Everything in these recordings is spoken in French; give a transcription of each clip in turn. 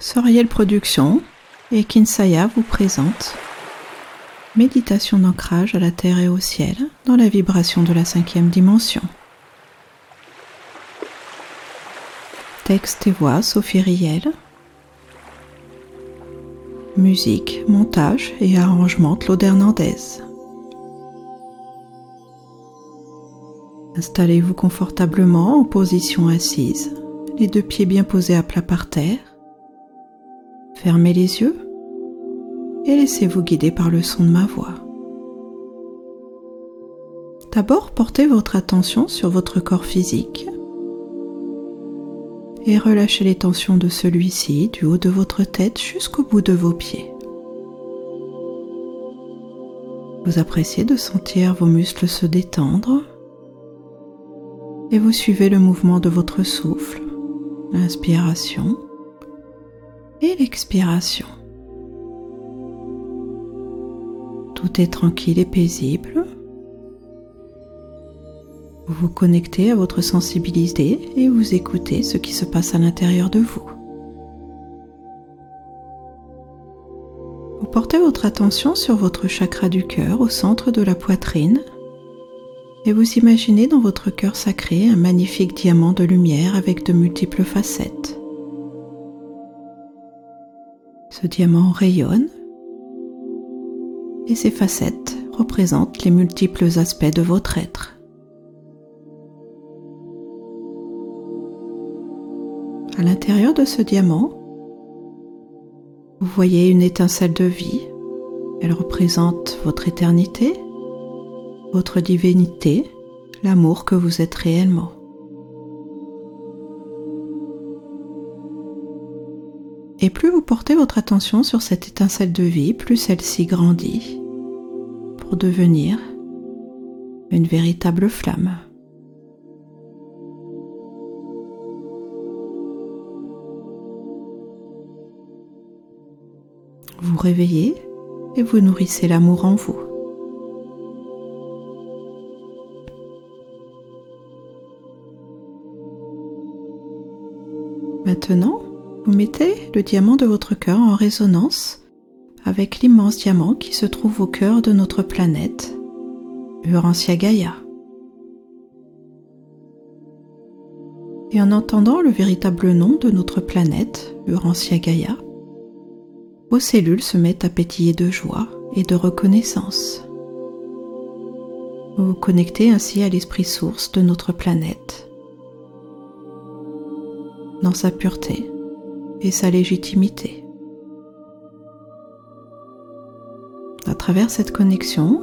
Soriel Productions et Kinsaya vous présente Méditation d'ancrage à la terre et au ciel dans la vibration de la cinquième dimension. Texte et voix Sophie Riel. Musique, montage et arrangement Claude Hernandez. Installez-vous confortablement en position assise, les deux pieds bien posés à plat par terre. Fermez les yeux et laissez-vous guider par le son de ma voix. D'abord, portez votre attention sur votre corps physique et relâchez les tensions de celui-ci du haut de votre tête jusqu'au bout de vos pieds. Vous appréciez de sentir vos muscles se détendre et vous suivez le mouvement de votre souffle, l'inspiration l'expiration. Tout est tranquille et paisible. Vous vous connectez à votre sensibilité et vous écoutez ce qui se passe à l'intérieur de vous. Vous portez votre attention sur votre chakra du cœur au centre de la poitrine et vous imaginez dans votre cœur sacré un magnifique diamant de lumière avec de multiples facettes. Ce diamant rayonne et ses facettes représentent les multiples aspects de votre être. À l'intérieur de ce diamant, vous voyez une étincelle de vie. Elle représente votre éternité, votre divinité, l'amour que vous êtes réellement. Et plus vous portez votre attention sur cette étincelle de vie, plus celle-ci grandit pour devenir une véritable flamme. Vous réveillez et vous nourrissez l'amour en vous. Maintenant, vous mettez le diamant de votre cœur en résonance avec l'immense diamant qui se trouve au cœur de notre planète, Urantia Gaia. Et en entendant le véritable nom de notre planète, Urantia Gaia, vos cellules se mettent à pétiller de joie et de reconnaissance. Vous vous connectez ainsi à l'esprit source de notre planète dans sa pureté et sa légitimité. À travers cette connexion,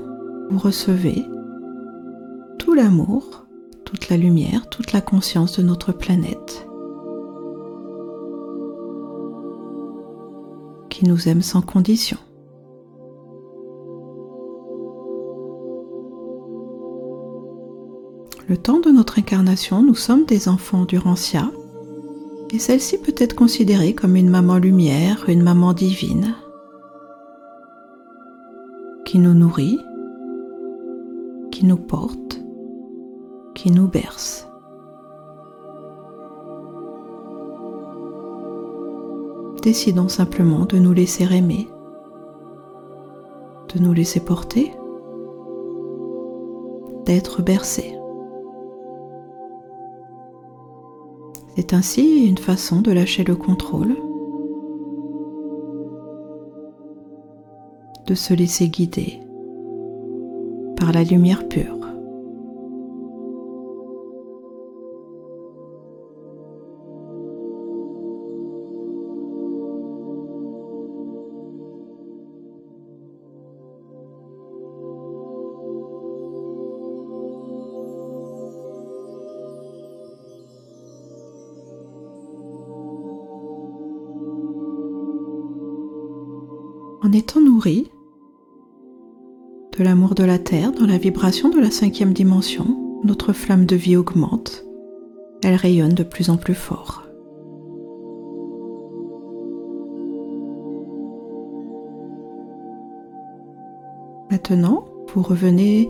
vous recevez tout l'amour, toute la lumière, toute la conscience de notre planète qui nous aime sans condition. Le temps de notre incarnation, nous sommes des enfants d'Urantia et celle-ci peut être considérée comme une maman lumière, une maman divine, qui nous nourrit, qui nous porte, qui nous berce. Décidons simplement de nous laisser aimer, de nous laisser porter, d'être bercés. C'est ainsi une façon de lâcher le contrôle, de se laisser guider par la lumière pure. En étant nourri de l'amour de la Terre dans la vibration de la cinquième dimension, notre flamme de vie augmente, elle rayonne de plus en plus fort. Maintenant, vous revenez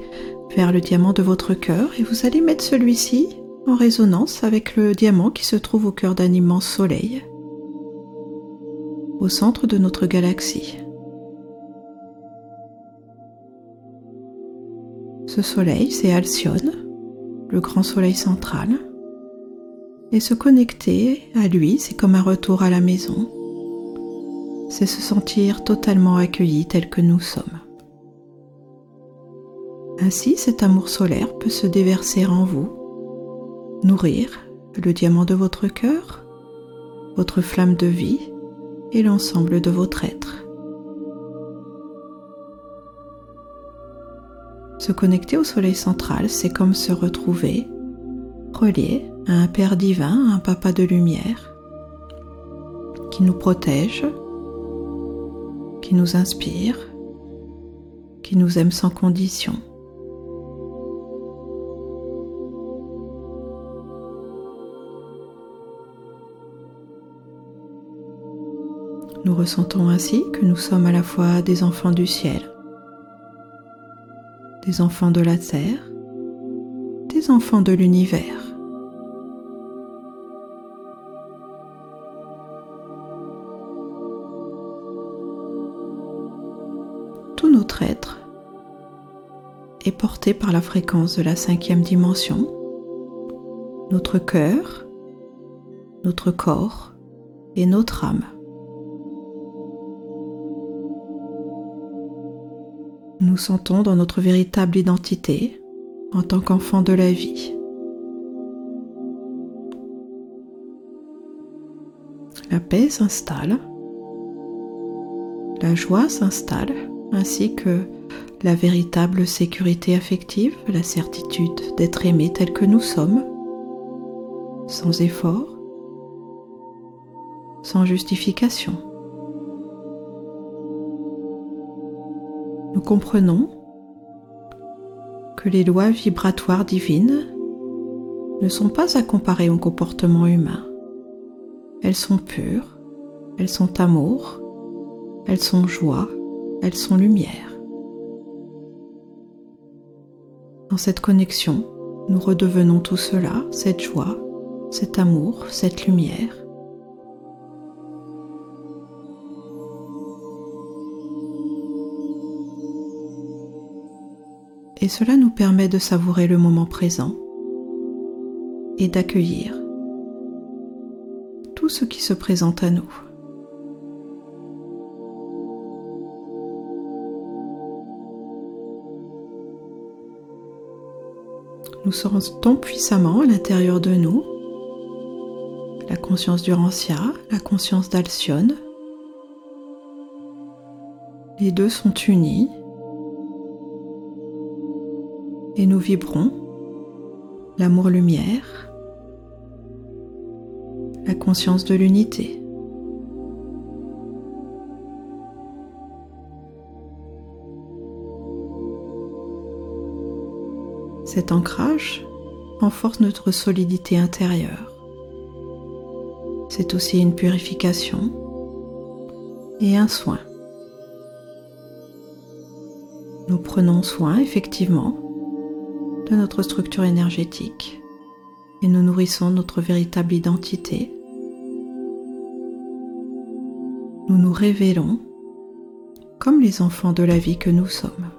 vers le diamant de votre cœur et vous allez mettre celui-ci en résonance avec le diamant qui se trouve au cœur d'un immense soleil au centre de notre galaxie. Ce soleil, c'est Alcyone, le grand soleil central. Et se connecter à lui, c'est comme un retour à la maison. C'est se sentir totalement accueilli tel que nous sommes. Ainsi, cet amour solaire peut se déverser en vous, nourrir le diamant de votre cœur, votre flamme de vie et l'ensemble de votre être. Se connecter au soleil central, c'est comme se retrouver relié à un Père divin, à un Papa de lumière, qui nous protège, qui nous inspire, qui nous aime sans condition. Nous ressentons ainsi que nous sommes à la fois des enfants du ciel des enfants de la terre, des enfants de l'univers. Tout notre être est porté par la fréquence de la cinquième dimension. Notre cœur, notre corps et notre âme. Nous sentons dans notre véritable identité en tant qu'enfant de la vie. La paix s'installe, la joie s'installe, ainsi que la véritable sécurité affective, la certitude d'être aimé tel que nous sommes, sans effort, sans justification. Comprenons que les lois vibratoires divines ne sont pas à comparer au comportement humain. Elles sont pures, elles sont amour, elles sont joie, elles sont lumière. Dans cette connexion, nous redevenons tout cela, cette joie, cet amour, cette lumière, et cela nous permet de savourer le moment présent et d'accueillir tout ce qui se présente à nous. Nous sentons puissamment à l'intérieur de nous la conscience d'Urantia, la conscience d'Alcyone. Les deux sont unis et nous vibrons l'amour-lumière, la conscience de l'unité. Cet ancrage renforce notre solidité intérieure. C'est aussi une purification et un soin. Nous prenons soin effectivement notre structure énergétique et nous nourrissons notre véritable identité. Nous nous révélons comme les enfants de la vie que nous sommes.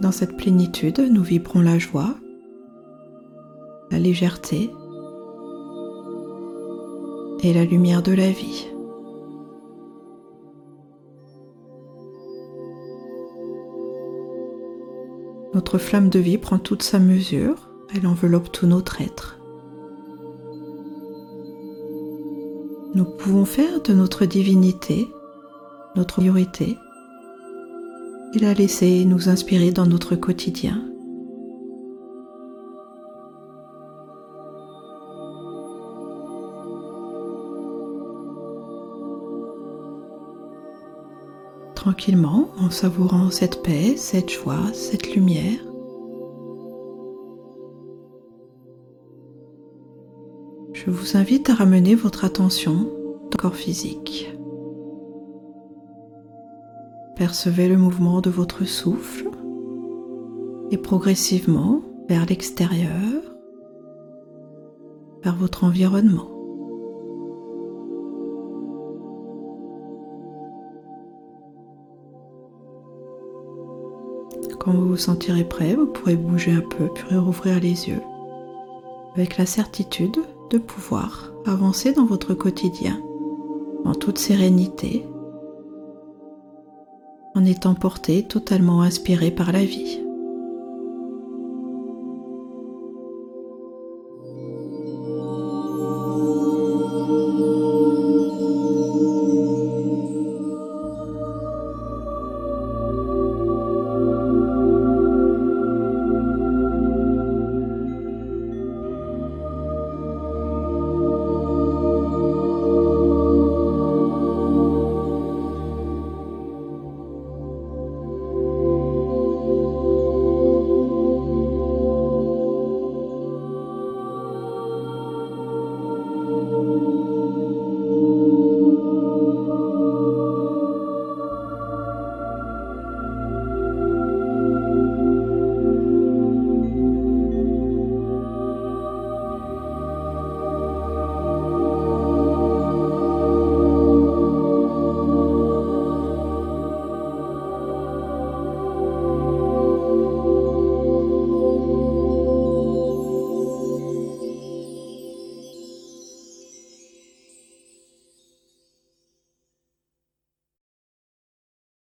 Dans cette plénitude, nous vibrons la joie, la légèreté, et la lumière de la vie. Notre flamme de vie prend toute sa mesure, elle enveloppe tout notre être. Nous pouvons faire de notre divinité notre priorité et la laisser nous inspirer dans notre quotidien. Tranquillement en savourant cette paix, cette joie, cette lumière. Je vous invite à ramener votre attention au corps physique. Percevez le mouvement de votre souffle et progressivement vers l'extérieur, vers votre environnement. Quand vous vous sentirez prêt, vous pourrez bouger un peu puis rouvrir les yeux avec la certitude de pouvoir avancer dans votre quotidien en toute sérénité en étant porté totalement inspiré par la vie.